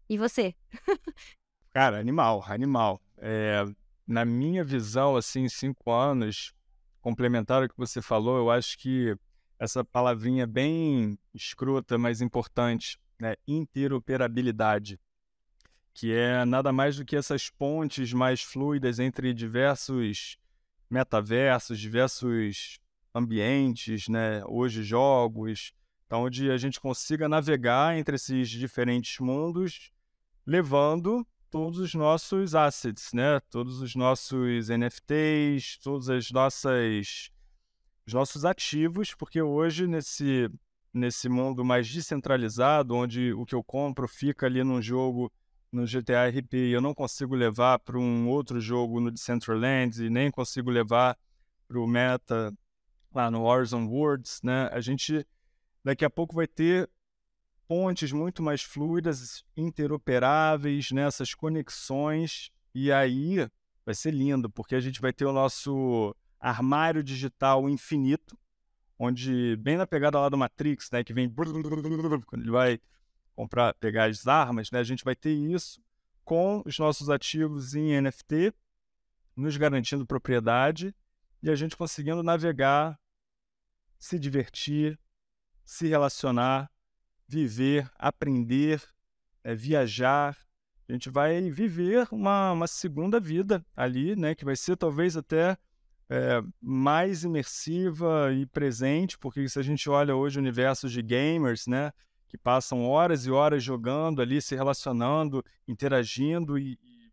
S1: E você?
S2: Cara, animal, animal. É, na minha visão, assim, cinco anos, complementar o que você falou, eu acho que essa palavrinha bem escrota, mas importante, né? interoperabilidade, que é nada mais do que essas pontes mais fluidas entre diversos metaversos, diversos ambientes, né? Hoje jogos, então, onde a gente consiga navegar entre esses diferentes mundos, levando todos os nossos assets, né? Todos os nossos NFTs, todas as nossas os nossos ativos, porque hoje nesse nesse mundo mais descentralizado, onde o que eu compro fica ali num jogo no GTA RP eu não consigo levar para um outro jogo no Decentraland e nem consigo levar para o Meta lá no Warzone Worlds, né? A gente daqui a pouco vai ter pontes muito mais fluidas, interoperáveis, nessas né? conexões e aí vai ser lindo, porque a gente vai ter o nosso armário digital infinito, onde bem na pegada lá do Matrix, né, que vem quando ele vai comprar, pegar as armas, né, a gente vai ter isso com os nossos ativos em NFT, nos garantindo propriedade e a gente conseguindo navegar se divertir, se relacionar, viver, aprender, é, viajar. A gente vai viver uma, uma segunda vida ali, né? Que vai ser talvez até é, mais imersiva e presente, porque se a gente olha hoje universos de gamers, né? Que passam horas e horas jogando ali, se relacionando, interagindo e, e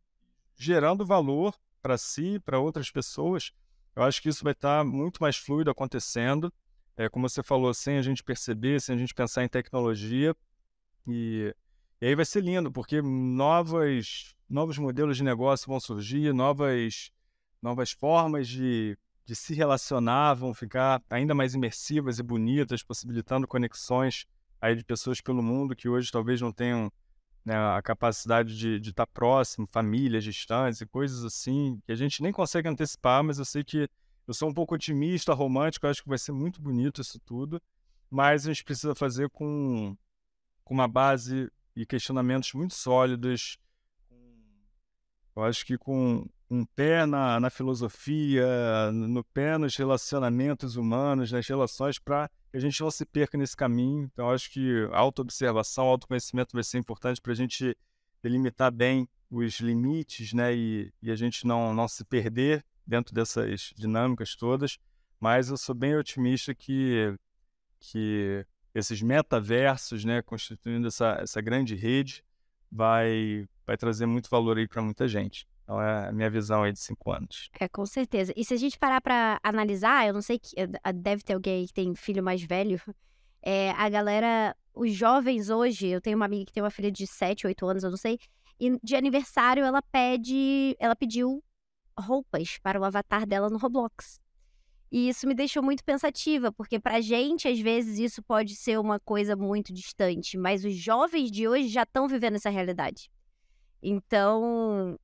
S2: gerando valor para si, para outras pessoas. Eu acho que isso vai estar muito mais fluido acontecendo é, como você falou, sem a gente perceber, sem a gente pensar em tecnologia. E, e aí vai ser lindo, porque novas, novos modelos de negócio vão surgir, novas, novas formas de, de se relacionar vão ficar ainda mais imersivas e bonitas, possibilitando conexões aí de pessoas pelo mundo que hoje talvez não tenham né, a capacidade de, de estar próximo, famílias distantes e coisas assim, que a gente nem consegue antecipar, mas eu sei que eu sou um pouco otimista, romântico, acho que vai ser muito bonito isso tudo, mas a gente precisa fazer com, com uma base e questionamentos muito sólidos. Eu acho que com um pé na, na filosofia, no pé nos relacionamentos humanos, nas relações, para que a gente não se perca nesse caminho. Então, acho que autoobservação, autoconhecimento vai ser importante para a gente delimitar bem os limites, né? E, e a gente não, não se perder dentro dessas dinâmicas todas, mas eu sou bem otimista que, que esses metaversos, né, constituindo essa, essa grande rede, vai, vai trazer muito valor aí para muita gente. Então é a minha visão aí de cinco anos.
S1: É, com certeza. E se a gente parar para analisar, eu não sei que deve ter alguém que tem filho mais velho, é, a galera, os jovens hoje, eu tenho uma amiga que tem uma filha de 7, 8 anos, eu não sei, e de aniversário ela pede, ela pediu roupas para o avatar dela no Roblox. E isso me deixou muito pensativa, porque pra gente, às vezes, isso pode ser uma coisa muito distante, mas os jovens de hoje já estão vivendo essa realidade. Então,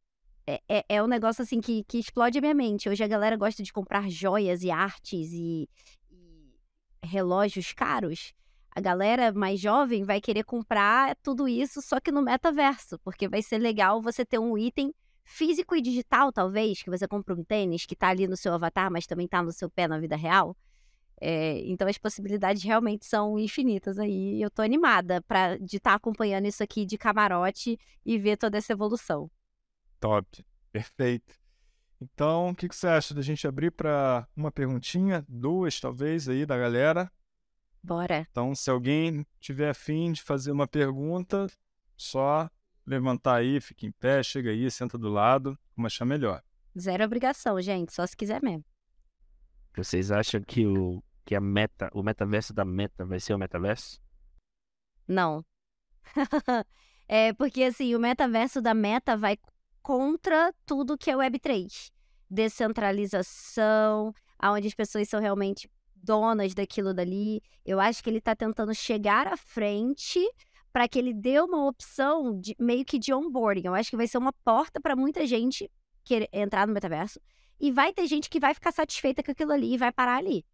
S1: é, é, é, um negócio assim que, que explode a minha mente. Hoje a galera gosta de comprar joias e artes e, e relógios caros. A galera mais jovem vai querer comprar tudo isso, só que no metaverso, porque vai ser legal você ter um item físico e digital, talvez, que você compra um tênis que está ali no seu avatar, mas também está no seu pé na vida real. É, então as possibilidades realmente são infinitas aí. E eu tô animada pra, de estar tá acompanhando isso aqui de camarote e ver toda essa evolução.
S2: Top, perfeito. Então, o que, que você acha da gente abrir para uma perguntinha, duas talvez aí da galera?
S1: Bora.
S2: Então, se alguém tiver afim de fazer uma pergunta, só levantar aí, fica em pé, chega aí, senta do lado, como achar melhor.
S1: Zero obrigação, gente, só se quiser mesmo.
S3: Vocês acham que o que a meta, o metaverso da meta vai ser o metaverso?
S1: Não. é porque assim, o metaverso da meta vai contra tudo que é Web3. Descentralização, onde as pessoas são realmente donas daquilo dali. Eu acho que ele está tentando chegar à frente para que ele dê uma opção de, meio que de onboarding. Eu acho que vai ser uma porta para muita gente querer entrar no metaverso. E vai ter gente que vai ficar satisfeita com aquilo ali e vai parar ali.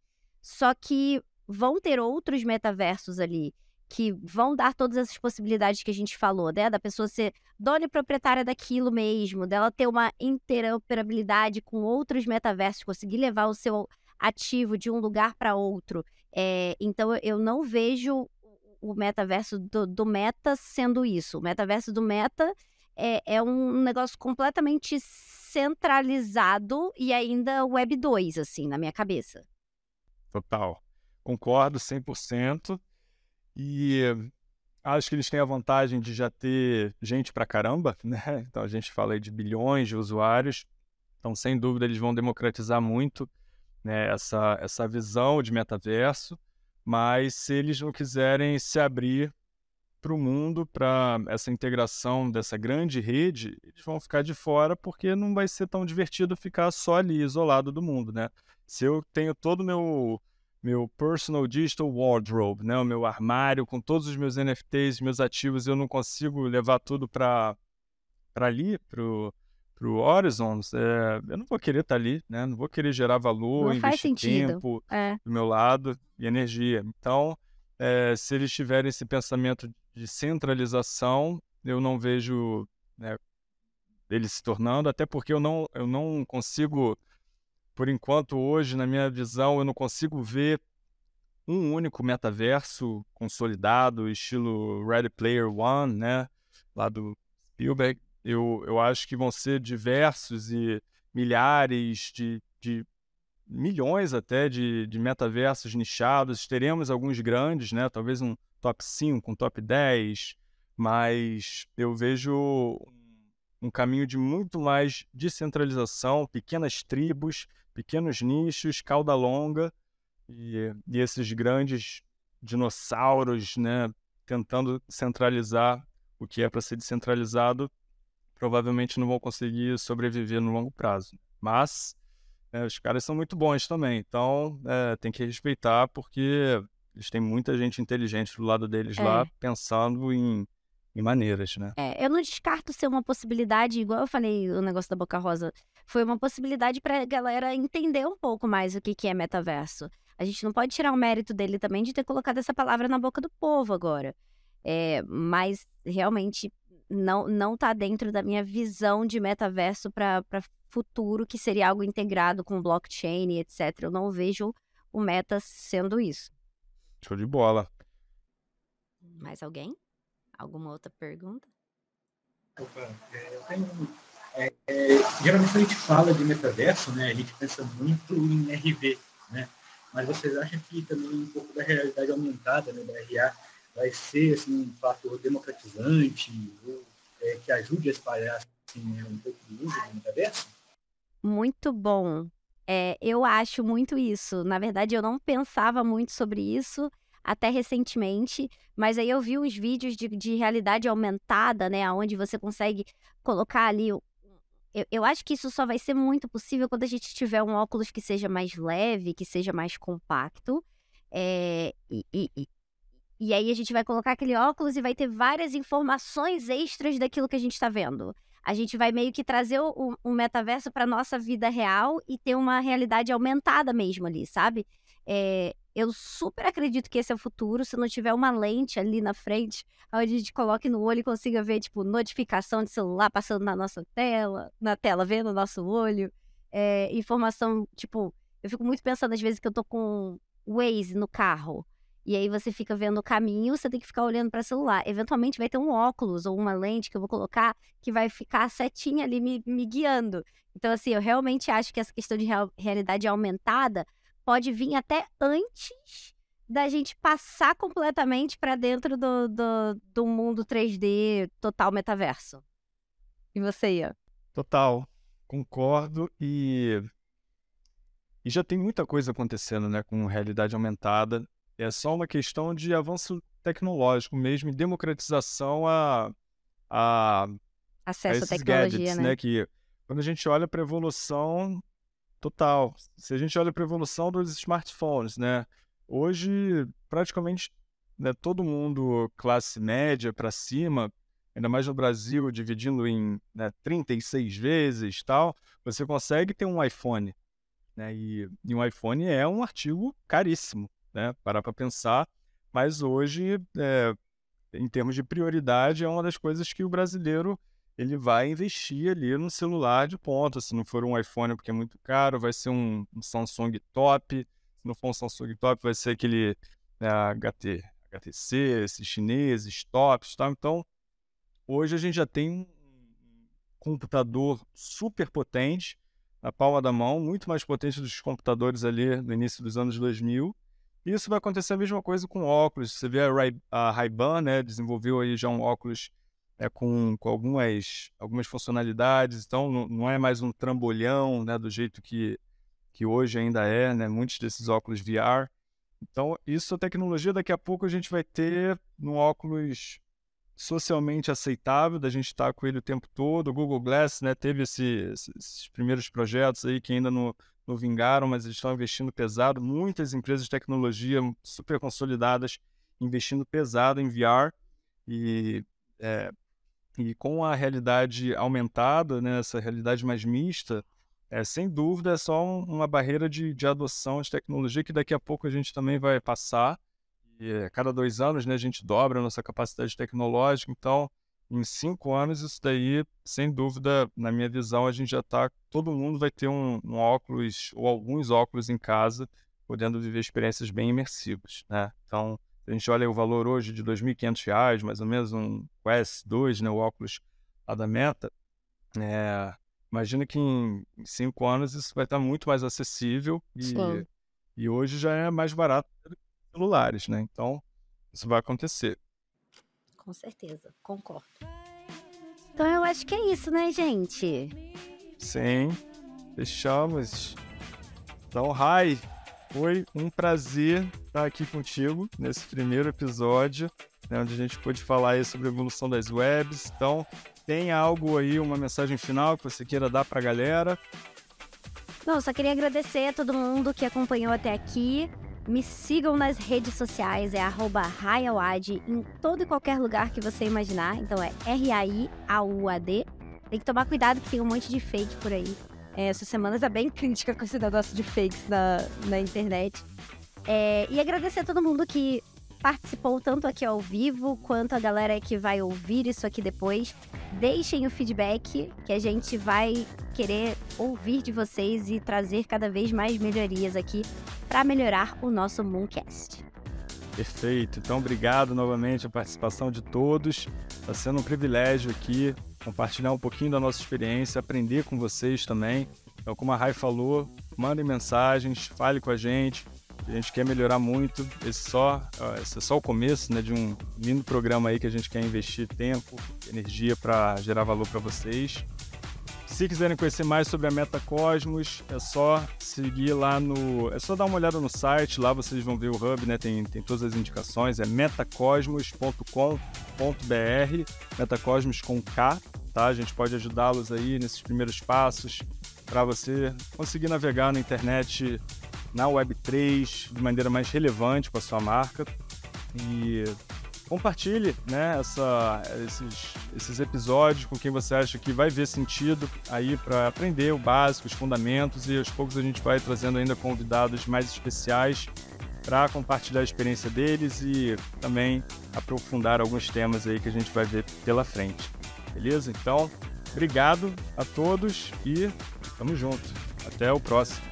S1: Só que vão ter outros metaversos ali que vão dar todas essas possibilidades que a gente falou, né? Da pessoa ser dona e proprietária daquilo mesmo, dela ter uma interoperabilidade com outros metaversos, conseguir levar o seu ativo de um lugar para outro. É, então eu não vejo o metaverso do, do, Meta sendo isso. O metaverso do Meta é, é um negócio completamente centralizado e ainda Web 2, assim, na minha cabeça.
S2: Total. Concordo 100%. E acho que eles têm a vantagem de já ter gente pra caramba, né? Então a gente fala aí de bilhões de usuários. Então, sem dúvida, eles vão democratizar muito né, essa, essa visão de metaverso. Mas se eles não quiserem se abrir para o mundo, para essa integração dessa grande rede, eles vão ficar de fora porque não vai ser tão divertido ficar só ali, isolado do mundo, né? Se eu tenho todo o meu meu personal digital wardrobe, né, o meu armário com todos os meus NFTs, meus ativos, eu não consigo levar tudo para para ali, pro pro Horizons, é, eu não vou querer estar tá ali, né? Não vou querer gerar valor, não investir tempo é. do meu lado e energia. Então, é, se eles tiverem esse pensamento de centralização, eu não vejo né, ele se tornando, até porque eu não, eu não consigo, por enquanto, hoje, na minha visão, eu não consigo ver um único metaverso consolidado, estilo Ready Player One, né? Lá do Spielberg eu, eu acho que vão ser diversos e milhares de, de milhões até de, de metaversos nichados. Teremos alguns grandes, né? Talvez um top 5, um top 10, mas eu vejo um caminho de muito mais descentralização, pequenas tribos, pequenos nichos, cauda longa e, e esses grandes dinossauros, né? Tentando centralizar o que é para ser descentralizado provavelmente não vão conseguir sobreviver no longo prazo. Mas é, os caras são muito bons também, então é, tem que respeitar porque eles têm muita gente inteligente do lado deles é. lá pensando em, em maneiras, né?
S1: É, eu não descarto ser uma possibilidade, igual eu falei o negócio da Boca Rosa, foi uma possibilidade para a galera entender um pouco mais o que, que é metaverso. A gente não pode tirar o mérito dele também de ter colocado essa palavra na boca do povo agora. É, mas realmente não não tá dentro da minha visão de metaverso para futuro, que seria algo integrado com blockchain, etc. Eu não vejo o meta sendo isso.
S2: Show de bola.
S1: Mais alguém? Alguma outra pergunta?
S4: Opa, é, eu tenho, é, é, geralmente a gente fala de metaverso, né? A gente pensa muito em RV, né? Mas vocês acham que também um pouco da realidade aumentada, né, da RA, vai ser assim, um fator democratizante, ou, é, que ajude a espalhar assim, né, um pouco do uso do metaverso?
S1: Muito bom. É, eu acho muito isso. Na verdade, eu não pensava muito sobre isso até recentemente, mas aí eu vi uns vídeos de, de realidade aumentada, né, onde você consegue colocar ali. Eu, eu acho que isso só vai ser muito possível quando a gente tiver um óculos que seja mais leve, que seja mais compacto. É, e, e, e aí a gente vai colocar aquele óculos e vai ter várias informações extras daquilo que a gente está vendo. A gente vai meio que trazer o, o metaverso para nossa vida real e ter uma realidade aumentada mesmo ali, sabe? É, eu super acredito que esse é o futuro. Se não tiver uma lente ali na frente, onde a gente coloque no olho e consiga ver, tipo, notificação de celular passando na nossa tela, na tela, vendo o nosso olho. É, informação, tipo, eu fico muito pensando às vezes que eu tô com Waze no carro. E aí você fica vendo o caminho, você tem que ficar olhando para celular. Eventualmente vai ter um óculos ou uma lente que eu vou colocar que vai ficar setinha ali me, me guiando. Então, assim, eu realmente acho que essa questão de real, realidade aumentada pode vir até antes da gente passar completamente para dentro do, do, do mundo 3D total metaverso. E você, Ian?
S2: Total, concordo e e já tem muita coisa acontecendo, né, com realidade aumentada. É só uma questão de avanço tecnológico mesmo e democratização a, a,
S1: acesso
S2: a
S1: à tecnologia,
S2: gadgets,
S1: né?
S2: né? Que quando a gente olha para a evolução total, se a gente olha para a evolução dos smartphones, né? Hoje, praticamente né, todo mundo, classe média para cima, ainda mais no Brasil, dividindo em né, 36 vezes tal, você consegue ter um iPhone. Né? E, e um iPhone é um artigo caríssimo, né? Parar para pensar. Mas hoje, é, em termos de prioridade, é uma das coisas que o brasileiro ele vai investir ali no celular de ponta. Se não for um iPhone porque é muito caro, vai ser um, um Samsung top. Se não for um Samsung top, vai ser aquele né, HT, HTC, esses chineses tops, tá? Então, hoje a gente já tem um computador super potente na palma da mão, muito mais potente dos computadores ali no início dos anos 2000. Isso vai acontecer a mesma coisa com óculos. Você vê a, Ray, a Ray-Ban, né, desenvolveu aí já um óculos é, com, com algumas, algumas funcionalidades, então não, não é mais um trambolhão, né, do jeito que, que hoje ainda é, né, muitos desses óculos VR. Então, isso, a tecnologia, daqui a pouco a gente vai ter no óculos socialmente aceitável, da gente estar com ele o tempo todo. O Google Glass né, teve esse, esses primeiros projetos aí que ainda não, não vingaram, mas eles estão investindo pesado. Muitas empresas de tecnologia super consolidadas investindo pesado em VR. E, é, e com a realidade aumentada, né, essa realidade mais mista, é, sem dúvida é só um, uma barreira de, de adoção de tecnologia que daqui a pouco a gente também vai passar e a cada dois anos né, a gente dobra a nossa capacidade tecnológica, então em cinco anos isso daí, sem dúvida, na minha visão, a gente já está, todo mundo vai ter um, um, óculos ou alguns óculos em casa, podendo viver experiências bem imersivas, né? Então, a gente olha o valor hoje de R$ 2.500, mais ou menos um Quest 2, né, o óculos lá da Meta, é, imagina que em, em cinco anos isso vai estar muito mais acessível e, e hoje já é mais barato celulares, né? Então, isso vai acontecer.
S1: Com certeza, concordo. Então eu acho que é isso, né, gente?
S2: Sim, fechamos. Então, Rai, foi um prazer estar aqui contigo nesse primeiro episódio, né, onde a gente pôde falar sobre a evolução das webs. Então, tem algo aí, uma mensagem final que você queira dar para a galera?
S1: Não, só queria agradecer a todo mundo que acompanhou até aqui. Me sigam nas redes sociais, é @raiauad em todo e qualquer lugar que você imaginar. Então é R-A-I-A-U-A-D. Tem que tomar cuidado que tem um monte de fake por aí. É, essa semana tá bem crítica com esse negócio de fakes na, na internet. É, e agradecer a todo mundo que participou tanto aqui ao vivo quanto a galera que vai ouvir isso aqui depois. Deixem o feedback que a gente vai querer ouvir de vocês e trazer cada vez mais melhorias aqui para melhorar o nosso Mooncast.
S2: Perfeito. Então, obrigado novamente a participação de todos. Está sendo um privilégio aqui compartilhar um pouquinho da nossa experiência, aprender com vocês também. Então, como a Rai falou, mandem mensagens, fale com a gente, a gente quer melhorar muito. Esse, só, esse é só o começo né, de um lindo programa aí que a gente quer investir tempo, energia para gerar valor para vocês. Se quiserem conhecer mais sobre a Metacosmos, é só seguir lá no. É só dar uma olhada no site, lá vocês vão ver o hub, né? Tem, tem todas as indicações, é metacosmos.com.br, Metacosmos com K, tá? A gente pode ajudá-los aí nesses primeiros passos para você conseguir navegar na internet na Web3 de maneira mais relevante com a sua marca. E compartilhe né, essa, esses, esses episódios com quem você acha que vai ver sentido aí para aprender o básico, os fundamentos e aos poucos a gente vai trazendo ainda convidados mais especiais para compartilhar a experiência deles e também aprofundar alguns temas aí que a gente vai ver pela frente. Beleza? Então, obrigado a todos e tamo junto. Até o próximo.